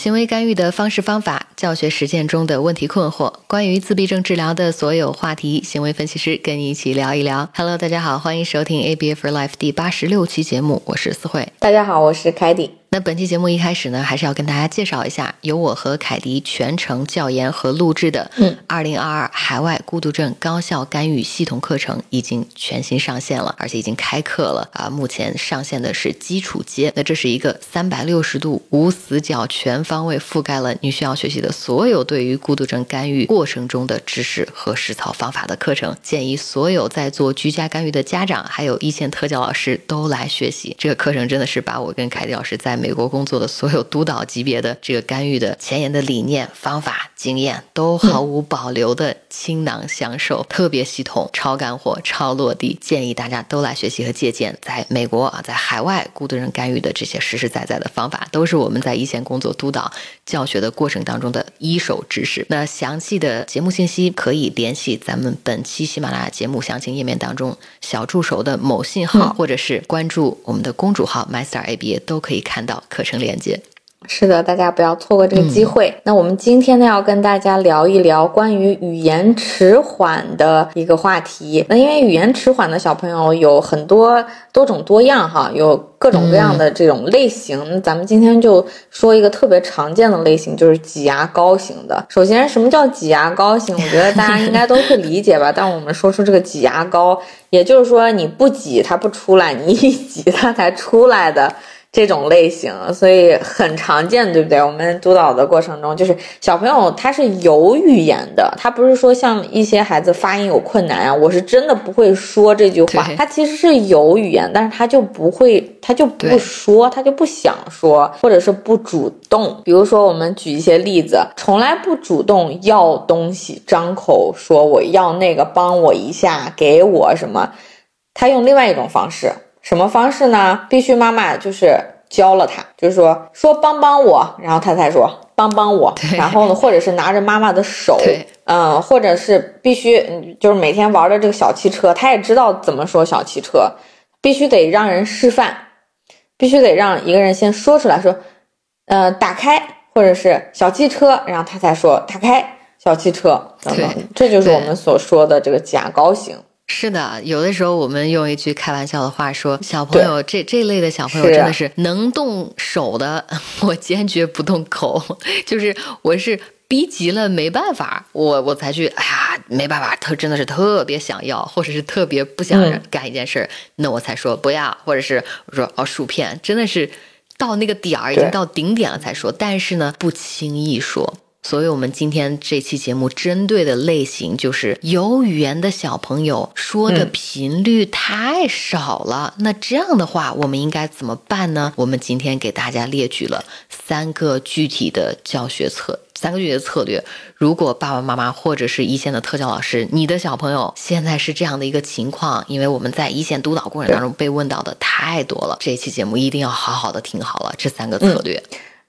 行为干预的方式方法、教学实践中的问题困惑，关于自闭症治疗的所有话题，行为分析师跟你一起聊一聊。Hello，大家好，欢迎收听 ABA for Life 第八十六期节目，我是思慧。大家好，我是凯蒂。那本期节目一开始呢，还是要跟大家介绍一下，由我和凯迪全程教研和录制的《二零二二海外孤独症高效干预系统课程》已经全新上线了，而且已经开课了啊！目前上线的是基础阶，那这是一个三百六十度无死角、全方位覆盖了你需要学习的所有对于孤独症干预过程中的知识和实操方法的课程，建议所有在做居家干预的家长，还有一线特教老师都来学习。这个课程真的是把我跟凯迪老师在美国工作的所有督导级别的这个干预的前沿的理念、方法、经验都毫无保留的倾囊相授，特别系统、超干货、超落地，建议大家都来学习和借鉴。在美国啊，在海外孤独人干预的这些实实在在的方法，都是我们在一线工作督导教学的过程当中的一手知识。那详细的节目信息可以联系咱们本期喜马拉雅节目详情页面当中小助手的某信号，或者是关注我们的公主号 MyStar ABA 都可以看到课程。成连接，是的，大家不要错过这个机会。那我们今天呢，要跟大家聊一聊关于语言迟缓的一个话题。那因为语言迟缓的小朋友有很多多种多样哈，有各种各样的这种类型。咱们今天就说一个特别常见的类型，就是挤牙膏型的。首先，什么叫挤牙膏型？我觉得大家应该都会理解吧。但我们说出这个挤牙膏，也就是说你不挤它不出来，你一挤它才出来的。这种类型，所以很常见，对不对？我们督导的过程中，就是小朋友他是有语言的，他不是说像一些孩子发音有困难啊，我是真的不会说这句话，他其实是有语言，但是他就不会，他就不说，他就不想说，或者是不主动。比如说，我们举一些例子，从来不主动要东西，张口说我要那个，帮我一下，给我什么，他用另外一种方式。什么方式呢？必须妈妈就是教了他，就是说说帮帮我，然后他才说帮帮我。然后呢，或者是拿着妈妈的手，嗯，或者是必须就是每天玩的这个小汽车，他也知道怎么说小汽车，必须得让人示范，必须得让一个人先说出来说，呃，打开或者是小汽车，然后他才说打开小汽车等等，这就是我们所说的这个假高型。是的，有的时候我们用一句开玩笑的话说，小朋友这这类的小朋友真的是能动手的，我坚决不动口，就是我是逼急了没办法，我我才去，哎呀，没办法，特真的是特别想要，或者是特别不想干一件事儿，那我才说不要，或者是我说哦薯片，真的是到那个点儿已经到顶点了才说，但是呢不轻易说。所以，我们今天这期节目针对的类型就是有语言的小朋友说的频率太少了。那这样的话，我们应该怎么办呢？我们今天给大家列举了三个具体的教学策，三个具体的策略。如果爸爸妈妈或者是一线的特教老师，你的小朋友现在是这样的一个情况，因为我们在一线督导过程当中被问到的太多了，这期节目一定要好好的听好了这三个策略。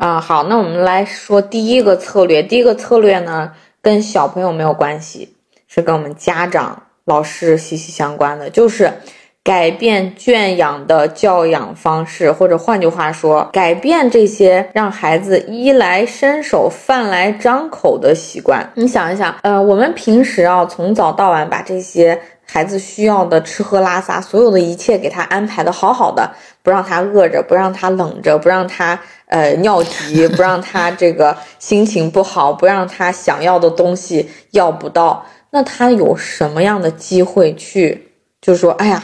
啊，好，那我们来说第一个策略。第一个策略呢，跟小朋友没有关系，是跟我们家长、老师息息相关的，就是改变圈养的教养方式，或者换句话说，改变这些让孩子衣来伸手、饭来张口的习惯。你想一想，呃，我们平时啊，从早到晚把这些孩子需要的吃喝拉撒，所有的一切给他安排的好好的，不让他饿着，不让他冷着，不让他。呃，尿急不让他这个心情不好，不让他想要的东西要不到，那他有什么样的机会去，就是说，哎呀，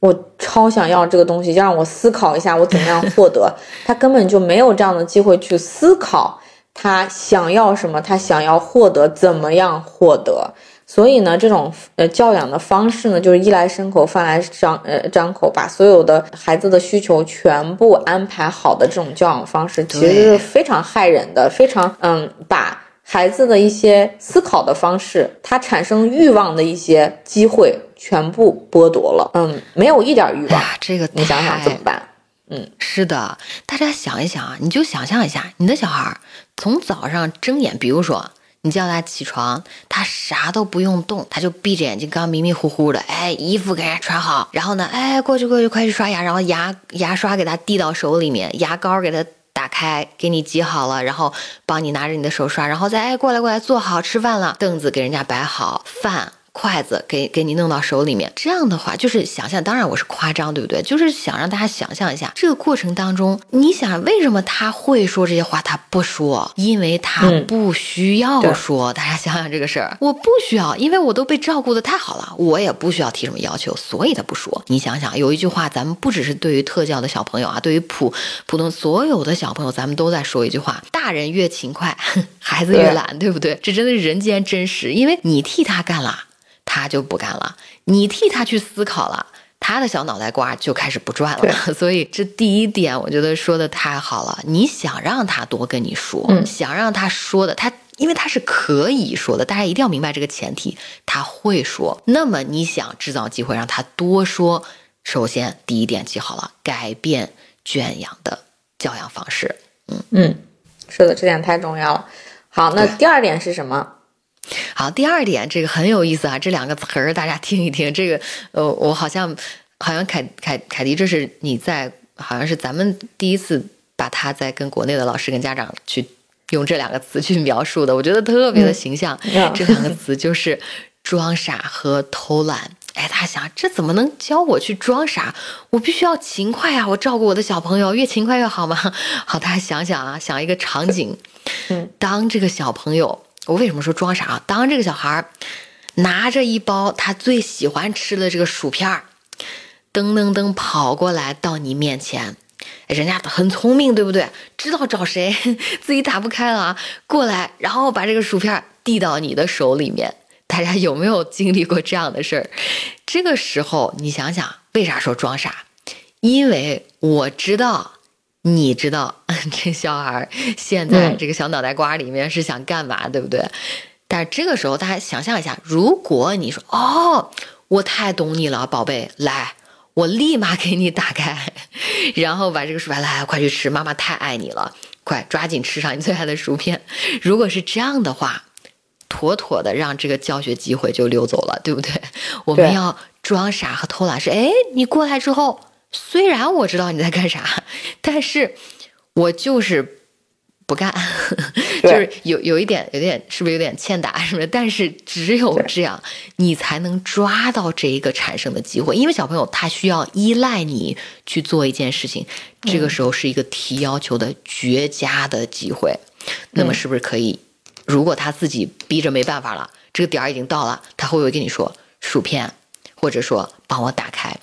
我超想要这个东西，就让我思考一下我怎么样获得，他根本就没有这样的机会去思考他想要什么，他想要获得怎么样获得。所以呢，这种呃教养的方式呢，就是衣来伸口，饭来张呃张口，把所有的孩子的需求全部安排好的这种教养方式，其实是非常害人的，非常嗯，把孩子的一些思考的方式，他产生欲望的一些机会全部剥夺了，嗯，没有一点欲望，这个你想想怎么办？嗯，是的，大家想一想啊，你就想象一下，你的小孩从早上睁眼，比如说。你叫他起床，他啥都不用动，他就闭着眼睛，刚迷迷糊糊的，哎，衣服给人家穿好，然后呢，哎，过去过去，快去刷牙，然后牙牙刷给他递到手里面，牙膏给他打开，给你挤好了，然后帮你拿着你的手刷，然后再哎过来过来坐好吃饭了，凳子给人家摆好，饭。筷子给给你弄到手里面，这样的话就是想象，当然我是夸张，对不对？就是想让大家想象一下，这个过程当中，你想为什么他会说这些话，他不说，因为他不需要说。大家想想这个事儿，我不需要，因为我都被照顾的太好了，我也不需要提什么要求，所以他不说。你想想，有一句话，咱们不只是对于特教的小朋友啊，对于普普通所有的小朋友，咱们都在说一句话：大人越勤快，孩子越懒，对不对？这真的是人间真实，因为你替他干了。他就不干了，你替他去思考了，他的小脑袋瓜就开始不转了。所以这第一点，我觉得说的太好了。你想让他多跟你说，想让他说的，他因为他是可以说的，大家一定要明白这个前提，他会说。那么你想制造机会让他多说，首先第一点记好了，改变圈养的教养方式。嗯嗯，是的，这点太重要了。好，那第二点是什么？好，第二点，这个很有意思啊，这两个词儿大家听一听。这个，呃，我好像，好像凯凯凯迪，这是你在，好像是咱们第一次把他在跟国内的老师跟家长去用这两个词去描述的，我觉得特别的形象。这两个词就是装傻和偷懒。哎，他想，这怎么能教我去装傻？我必须要勤快啊！我照顾我的小朋友，越勤快越好嘛。好，大家想想啊，想一个场景，嗯，当这个小朋友。我为什么说装傻啊？当这个小孩拿着一包他最喜欢吃的这个薯片儿，噔噔噔跑过来到你面前，人家很聪明，对不对？知道找谁，自己打不开了，过来，然后把这个薯片递到你的手里面。大家有没有经历过这样的事儿？这个时候你想想，为啥说装傻？因为我知道。你知道 这小孩现在这个小脑袋瓜里面是想干嘛，对不对？但是这个时候，大家想象一下，如果你说：“哦，我太懂你了，宝贝，来，我立马给你打开，然后把这个薯片来，快去吃，妈妈太爱你了，快抓紧吃上你最爱的薯片。”如果是这样的话，妥妥的让这个教学机会就溜走了，对不对？我们要装傻和偷懒是：哎，你过来之后。虽然我知道你在干啥，但是我就是不干，就是有有一点，有点是不是有点欠打什么？但是只有这样，你才能抓到这一个产生的机会，因为小朋友他需要依赖你去做一件事情，这个时候是一个提要求的绝佳的机会。那么是不是可以？如果他自己逼着没办法了，这个点儿已经到了，他会不会跟你说薯片，或者说帮我打开？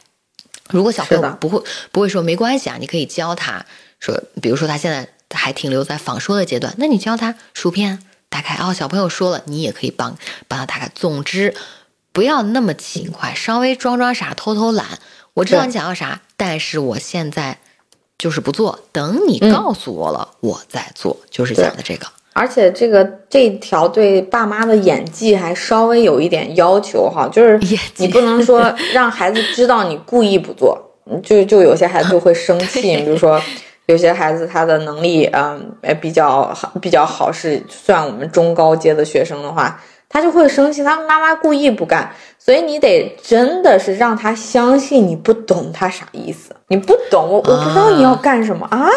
如果小朋友不会不会说没关系啊，你可以教他说，比如说他现在还停留在仿说的阶段，那你教他薯片打开哦。小朋友说了，你也可以帮帮他打开。总之，不要那么勤快，稍微装装傻，偷偷懒。我知道你想要啥，但是我现在就是不做，等你告诉我了，我再做。就是讲的这个。而且这个这条对爸妈的演技还稍微有一点要求哈，就是你不能说让孩子知道你故意不做，就就有些孩子就会生气。比如说，有些孩子他的能力嗯比较好比较好，是算我们中高阶的学生的话，他就会生气，他妈妈故意不干。所以你得真的是让他相信你不懂他啥意思，你不懂我我不知道你要干什么啊。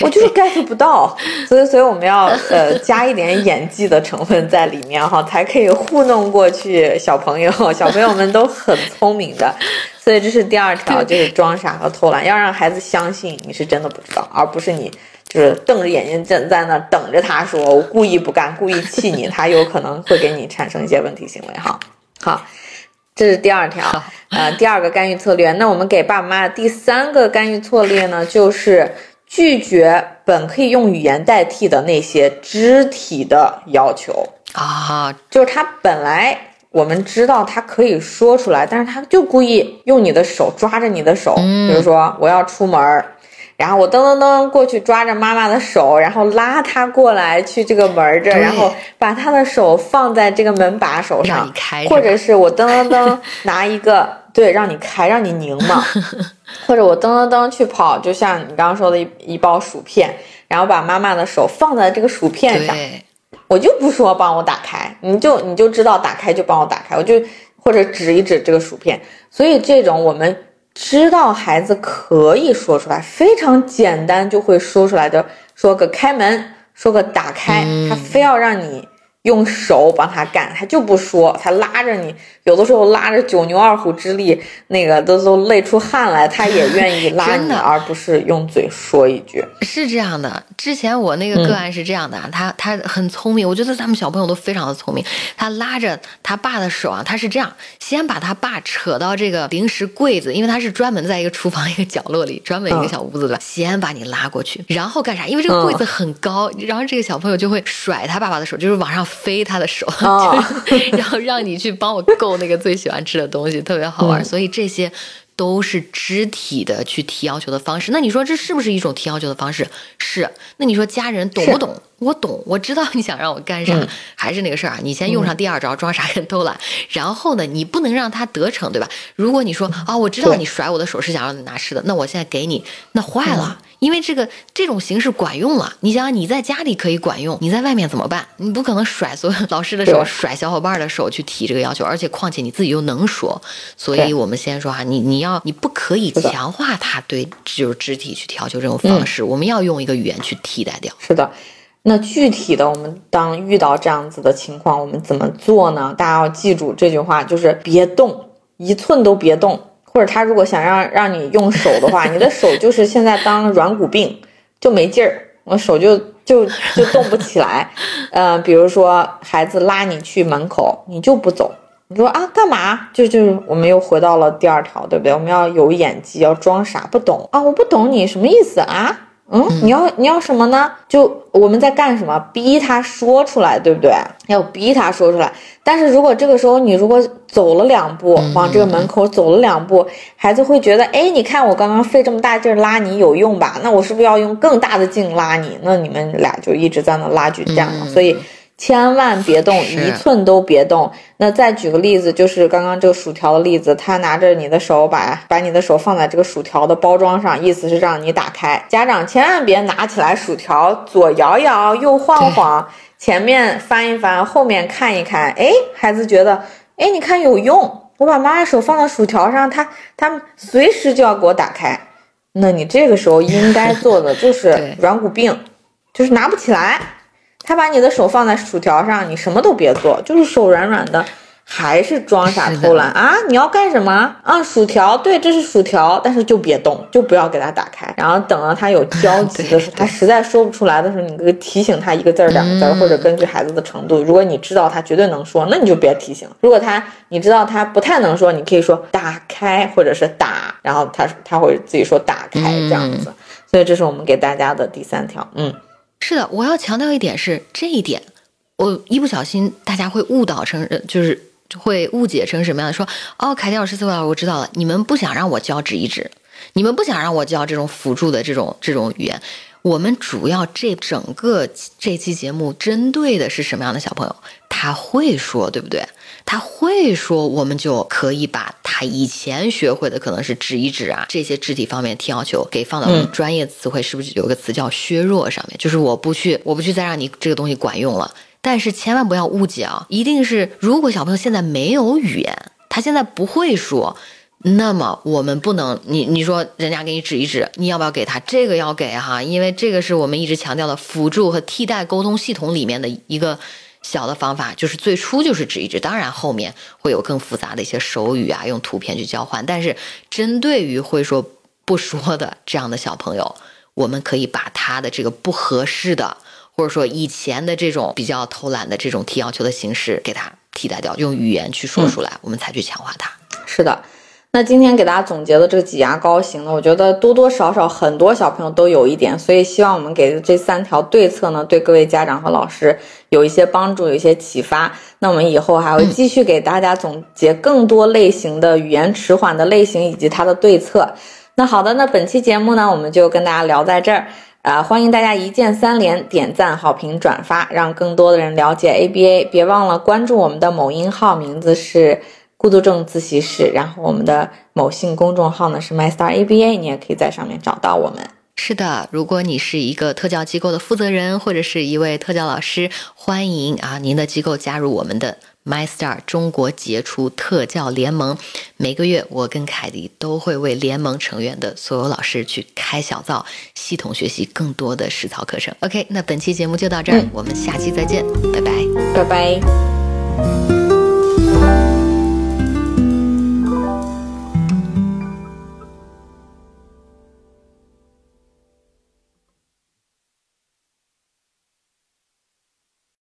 我就是 get 不到，所以所以我们要呃加一点演技的成分在里面哈，才可以糊弄过去小朋友。小朋友们都很聪明的，所以这是第二条，就是装傻和偷懒，要让孩子相信你是真的不知道，而不是你就是瞪着眼睛站在那等着他说我故意不干，故意气你，他有可能会给你产生一些问题行为哈。好，这是第二条，呃，第二个干预策略。那我们给爸爸妈妈第三个干预策略呢，就是。拒绝本可以用语言代替的那些肢体的要求。啊，就是他本来我们知道他可以说出来，但是他就故意用你的手抓着你的手，比如说我要出门，然后我噔噔噔过去抓着妈妈的手，然后拉他过来去这个门这，然后把他的手放在这个门把手上，或者是我噔噔噔拿一个。对，让你开，让你拧嘛，或者我噔噔噔去跑，就像你刚刚说的一一包薯片，然后把妈妈的手放在这个薯片上，我就不说帮我打开，你就你就知道打开就帮我打开，我就或者指一指这个薯片，所以这种我们知道孩子可以说出来，非常简单就会说出来的，说个开门，说个打开，他非要让你。用手帮他干，他就不说，他拉着你，有的时候拉着九牛二虎之力，那个都都累出汗来，他也愿意拉 你，而不是用嘴说一句。是这样的，之前我那个个案是这样的，他他很聪明，我觉得他们小朋友都非常的聪明。他拉着他爸的手啊，他是这样，先把他爸扯到这个零食柜子，因为他是专门在一个厨房一个角落里，专门一个小屋子的，先把你拉过去，然后干啥？因为这个柜子很高，然后这个小朋友就会甩他爸爸的手，就是往上。飞他的手，然后让你去帮我够那个最喜欢吃的东西，特别好玩。所以这些都是肢体的去提要求的方式。那你说这是不是一种提要求的方式？是。那你说家人懂不懂？我懂，我知道你想让我干啥。还是那个事儿啊，你先用上第二招，装傻跟偷懒。然后呢，你不能让他得逞，对吧？如果你说啊，我知道你甩我的手是想让你拿吃的，那我现在给你，那坏了。因为这个这种形式管用了，你想想你在家里可以管用，你在外面怎么办？你不可能甩所有老师的手，甩小伙伴的手去提这个要求，而且况且你自己又能说，所以我们先说哈，你你要你不可以强化他对就是肢体去要求这种方式，我们要用一个语言去替代掉。是的，那具体的我们当遇到这样子的情况，我们怎么做呢？大家要记住这句话，就是别动，一寸都别动。或者他如果想让让你用手的话，你的手就是现在当软骨病，就没劲儿，我手就就就动不起来。呃，比如说孩子拉你去门口，你就不走，你说啊干嘛？就就是我们又回到了第二条，对不对？我们要有演技，要装傻不懂啊，我不懂你什么意思啊？嗯，你要你要什么呢？就我们在干什么？逼他说出来，对不对？要逼他说出来。但是如果这个时候你如果走了两步，往这个门口走了两步，孩子会觉得，哎，你看我刚刚费这么大劲拉你有用吧？那我是不是要用更大的劲拉你？那你们俩就一直在那拉锯战了。所以。千万别动，一寸都别动。那再举个例子，就是刚刚这个薯条的例子，他拿着你的手，把把你的手放在这个薯条的包装上，意思是让你打开。家长千万别拿起来薯条，左摇摇，右晃晃，前面翻一翻，后面看一看。哎，孩子觉得，哎，你看有用。我把妈妈手放到薯条上，他他随时就要给我打开。那你这个时候应该做的就是 软骨病，就是拿不起来。他把你的手放在薯条上，你什么都别做，就是手软软的，还是装傻偷懒啊？你要干什么啊？薯条，对，这是薯条，但是就别动，就不要给他打开，然后等到他有 焦急的时候，他实在说不出来的时候，你可以提醒他一个字儿、两个字儿，或者根据孩子的程度，如果你知道他绝对能说，那你就别提醒；如果他你知道他不太能说，你可以说打开或者是打，然后他他会自己说打开这样子。所以这是我们给大家的第三条，嗯。是的，我要强调一点是这一点，我一不小心大家会误导成，就是会误解成什么样的？说哦，凯蒂老师、思维老师，我知道了，你们不想让我教指一指，你们不想让我教这种辅助的这种这种语言。我们主要这整个这期节目针对的是什么样的小朋友？他会说，对不对？他会说，我们就可以把他以前学会的，可能是指一指啊这些肢体方面提要求，给放到专业词汇，是不是有个词叫削弱上面？就是我不去，我不去再让你这个东西管用了。但是千万不要误解啊，一定是如果小朋友现在没有语言，他现在不会说。那么我们不能，你你说人家给你指一指，你要不要给他？这个要给哈，因为这个是我们一直强调的辅助和替代沟通系统里面的一个小的方法，就是最初就是指一指，当然后面会有更复杂的一些手语啊，用图片去交换。但是针对于会说不说的这样的小朋友，我们可以把他的这个不合适的，或者说以前的这种比较偷懒的这种提要求的形式给他替代掉，用语言去说出来，我们才去强化他。是的。那今天给大家总结的这个挤牙膏型呢，我觉得多多少少很多小朋友都有一点，所以希望我们给的这三条对策呢，对各位家长和老师有一些帮助，有一些启发。那我们以后还会继续给大家总结更多类型的语言迟缓的类型以及它的对策。那好的，那本期节目呢，我们就跟大家聊在这儿啊，欢迎大家一键三连、点赞、好评、转发，让更多的人了解 ABA。别忘了关注我们的某音号，名字是。孤独症自习室然后我们的某信公众号呢是 my star aba 你也可以在上面找到我们。是的如果你是一个特教机构的负责人或者是一位特教老师欢迎啊您的机构加入我们的 my star 中国杰出特教联盟。每个月我跟凯迪都会为联盟成员的所有老师去开小灶系统学习更多的实操课程。Ok 那本期节目就到这儿我们下期再见拜拜。拜拜。